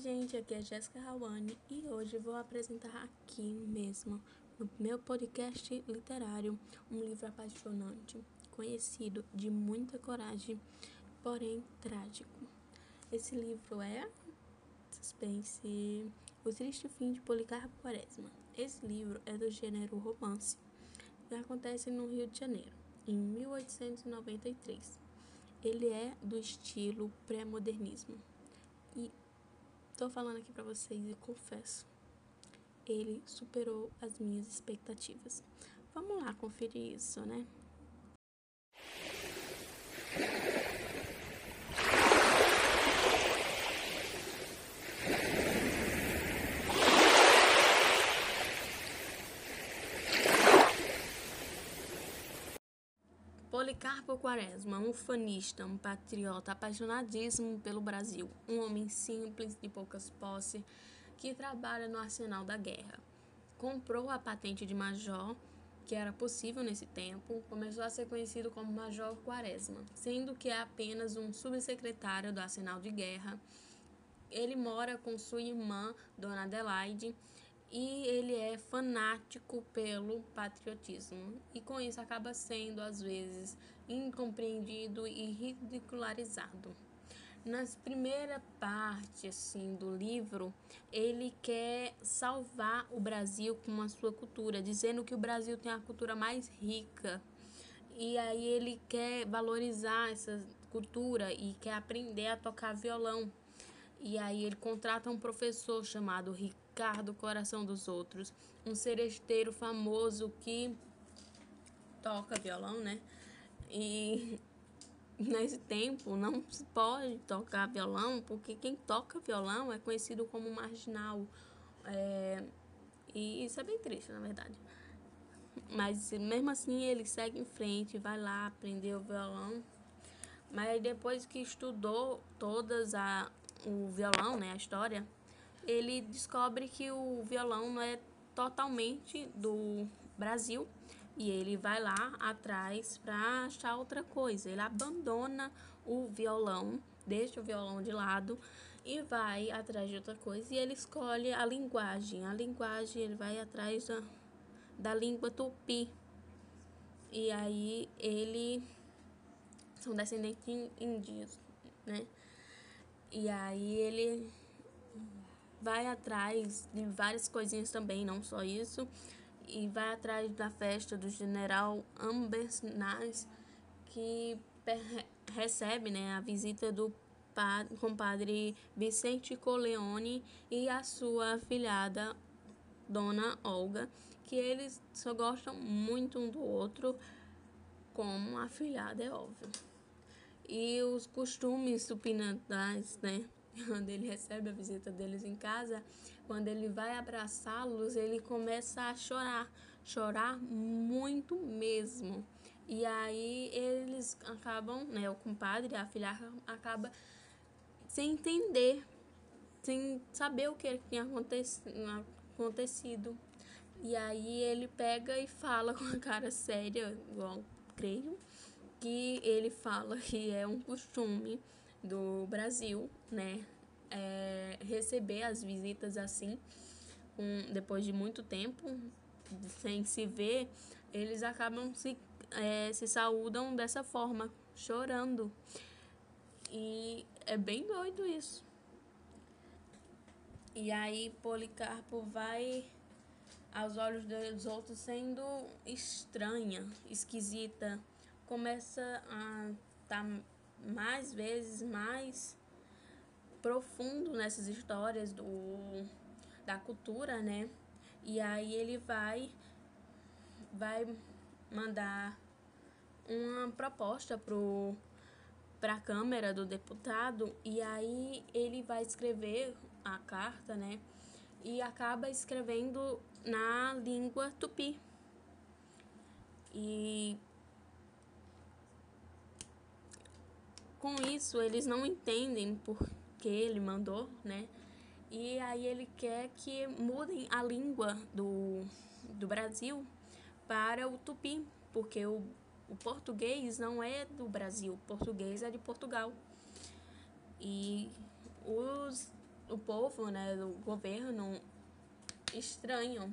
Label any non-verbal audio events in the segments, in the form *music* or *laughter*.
gente, aqui é Jéssica Rawane e hoje vou apresentar aqui mesmo, no meu podcast literário, um livro apaixonante, conhecido de muita coragem, porém trágico. Esse livro é Suspense, O Triste Fim de Policarpo Quaresma. Esse livro é do gênero romance e acontece no Rio de Janeiro, em 1893. Ele é do estilo pré-modernismo. E tô falando aqui para vocês e confesso, ele superou as minhas expectativas. Vamos lá conferir isso, né? Policarpo Quaresma, um fanista, um patriota apaixonadíssimo pelo Brasil, um homem simples, de poucas posses, que trabalha no arsenal da guerra. Comprou a patente de major, que era possível nesse tempo, começou a ser conhecido como Major Quaresma, sendo que é apenas um subsecretário do arsenal de guerra. Ele mora com sua irmã, Dona Adelaide, e ele é fanático pelo patriotismo e com isso acaba sendo às vezes incompreendido e ridicularizado. Nas primeira parte assim do livro, ele quer salvar o Brasil com a sua cultura, dizendo que o Brasil tem a cultura mais rica. E aí ele quer valorizar essa cultura e quer aprender a tocar violão. E aí ele contrata um professor chamado Ricardo Coração dos Outros, um seresteiro famoso que toca violão, né? E *laughs* nesse tempo não se pode tocar violão, porque quem toca violão é conhecido como marginal. É, e isso é bem triste, na verdade. Mas mesmo assim ele segue em frente, vai lá aprender o violão. Mas depois que estudou todas a, o violão, né, a história, ele descobre que o violão não é totalmente do Brasil e ele vai lá atrás para achar outra coisa. Ele abandona o violão, deixa o violão de lado e vai atrás de outra coisa. E ele escolhe a linguagem. A linguagem, ele vai atrás da, da língua tupi. E aí ele são descendentes índios, né? E aí ele vai atrás de várias coisinhas também, não só isso, e vai atrás da festa do general Ambers Nas, que recebe né, a visita do compadre Vicente Coleone e a sua afilhada Dona Olga, que eles só gostam muito um do outro, como a afilhada, é óbvio e os costumes supinatais, né? *laughs* Quando ele recebe a visita deles em casa, quando ele vai abraçá-los, ele começa a chorar, chorar muito mesmo. E aí eles acabam, né, o compadre, a filha acaba sem entender, sem saber o que tinha acontecido. E aí ele pega e fala *laughs* com a cara séria, igual creio, que ele fala que é um costume do Brasil, né, é, receber as visitas assim, um, depois de muito tempo sem se ver, eles acabam se, é, se saúdam dessa forma, chorando. E é bem doido isso. E aí Policarpo vai aos olhos dos outros sendo estranha, esquisita, começa a estar tá mais vezes mais profundo nessas histórias do da cultura, né? E aí ele vai vai mandar uma proposta pro para a Câmara do Deputado e aí ele vai escrever a carta, né? E acaba escrevendo na língua tupi. E com isso eles não entendem por que ele mandou, né? E aí ele quer que mudem a língua do, do Brasil para o tupi, porque o, o português não é do Brasil, o português é de Portugal. E os, o, povo, né, do governo, estranham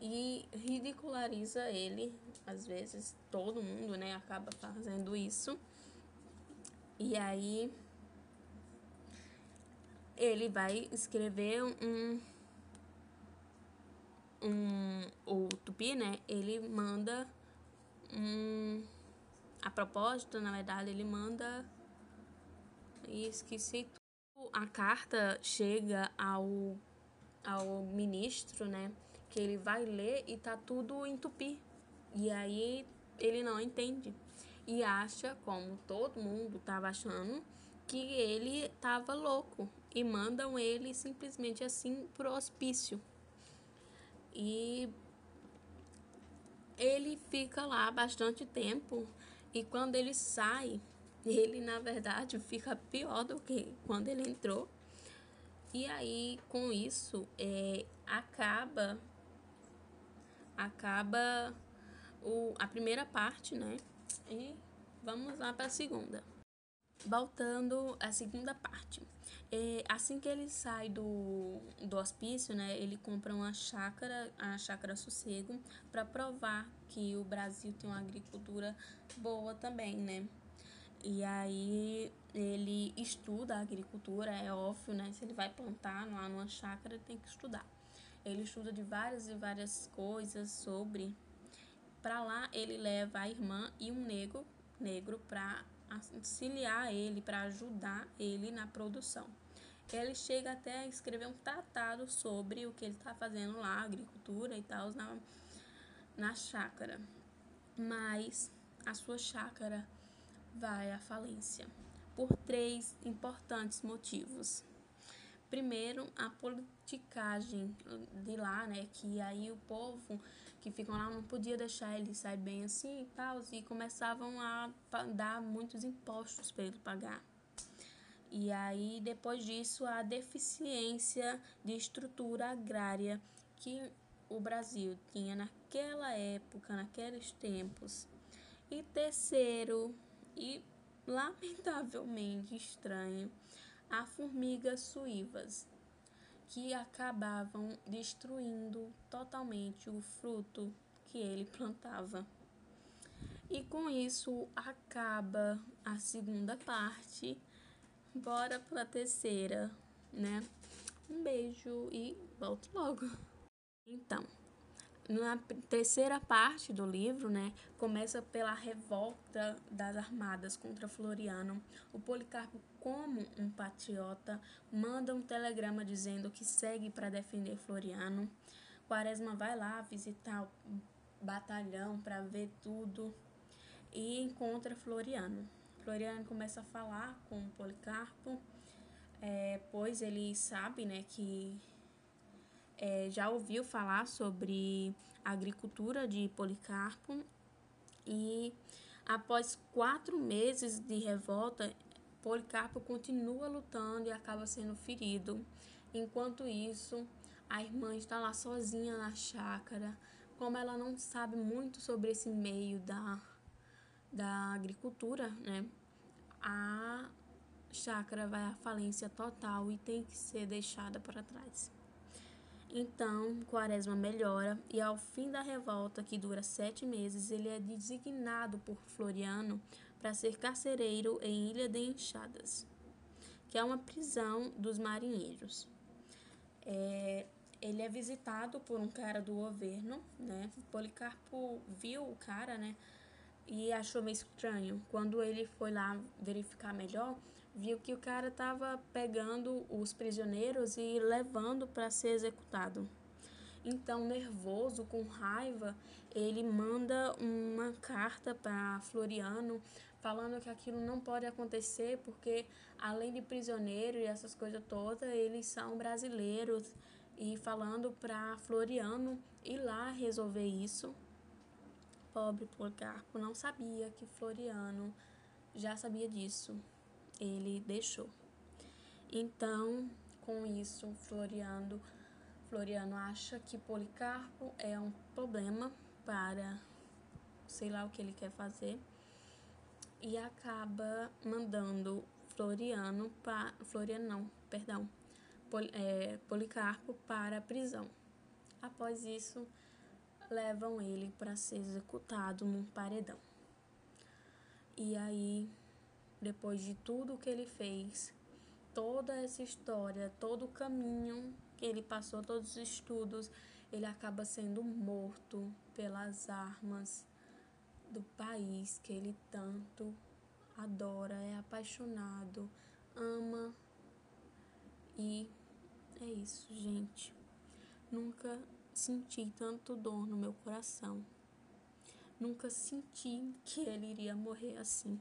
e ridiculariza ele, às vezes todo mundo, né, acaba fazendo isso. E aí ele vai escrever um um o Tupi, né? Ele manda um a propósito, na verdade, ele manda e esqueci a carta chega ao ao ministro, né? Que ele vai ler e tá tudo em tupi. E aí ele não entende e acha, como todo mundo estava achando, que ele estava louco e mandam ele simplesmente assim pro hospício. E ele fica lá bastante tempo e quando ele sai, ele na verdade fica pior do que quando ele entrou. E aí com isso é, acaba acaba o, a primeira parte, né? E vamos lá para a segunda. Voltando à segunda parte. É, assim que ele sai do, do hospício, né, ele compra uma chácara, a chácara Sossego, para provar que o Brasil tem uma agricultura boa também, né? E aí ele estuda a agricultura, é óbvio, né? Se ele vai plantar lá numa chácara, ele tem que estudar. Ele estuda de várias e várias coisas sobre para lá ele leva a irmã e um negro, negro para auxiliar ele, para ajudar ele na produção. Ele chega até a escrever um tratado sobre o que ele está fazendo lá, agricultura e tal, na, na chácara. Mas a sua chácara vai à falência por três importantes motivos. Primeiro, a politicagem de lá, né, que aí o povo que ficam lá não podia deixar ele sair bem assim e tal, e começavam a dar muitos impostos para ele pagar. E aí, depois disso, a deficiência de estrutura agrária que o Brasil tinha naquela época, naqueles tempos. E terceiro, e lamentavelmente estranho, a formigas suivas, que acabavam destruindo totalmente o fruto que ele plantava. E com isso acaba a segunda parte. Bora para a terceira, né? Um beijo e volto logo. Então, na terceira parte do livro, né, começa pela revolta das armadas contra Floriano. O Policarpo, como um patriota, manda um telegrama dizendo que segue para defender Floriano. Quaresma vai lá visitar o batalhão para ver tudo e encontra Floriano. Floriano começa a falar com o Policarpo, é, pois ele sabe, né, que é, já ouviu falar sobre a agricultura de Policarpo e após quatro meses de revolta, Policarpo continua lutando e acaba sendo ferido. Enquanto isso, a irmã está lá sozinha na chácara. Como ela não sabe muito sobre esse meio da, da agricultura, né? A chácara vai à falência total e tem que ser deixada para trás. Então, Quaresma melhora e, ao fim da revolta, que dura sete meses, ele é designado por Floriano para ser carcereiro em Ilha de Enxadas, que é uma prisão dos marinheiros. É, ele é visitado por um cara do governo, né? Policarpo viu o cara, né? E achou meio estranho. Quando ele foi lá verificar melhor, viu que o cara estava pegando os prisioneiros e levando para ser executado. Então, nervoso, com raiva, ele manda uma carta para Floriano falando que aquilo não pode acontecer porque além de prisioneiro e essas coisas todas, eles são brasileiros e falando para Floriano ir lá resolver isso. Pobre Policarpo não sabia que Floriano já sabia disso ele deixou. Então, com isso, Floriano, Floriano acha que Policarpo é um problema para sei lá o que ele quer fazer e acaba mandando Floriano para Floriano não, perdão, é, Policarpo para a prisão. Após isso, levam ele para ser executado num paredão. E aí, depois de tudo que ele fez, toda essa história, todo o caminho que ele passou, todos os estudos, ele acaba sendo morto pelas armas do país que ele tanto adora, é apaixonado, ama. E é isso, gente. Nunca senti tanto dor no meu coração. Nunca senti que ele iria morrer assim.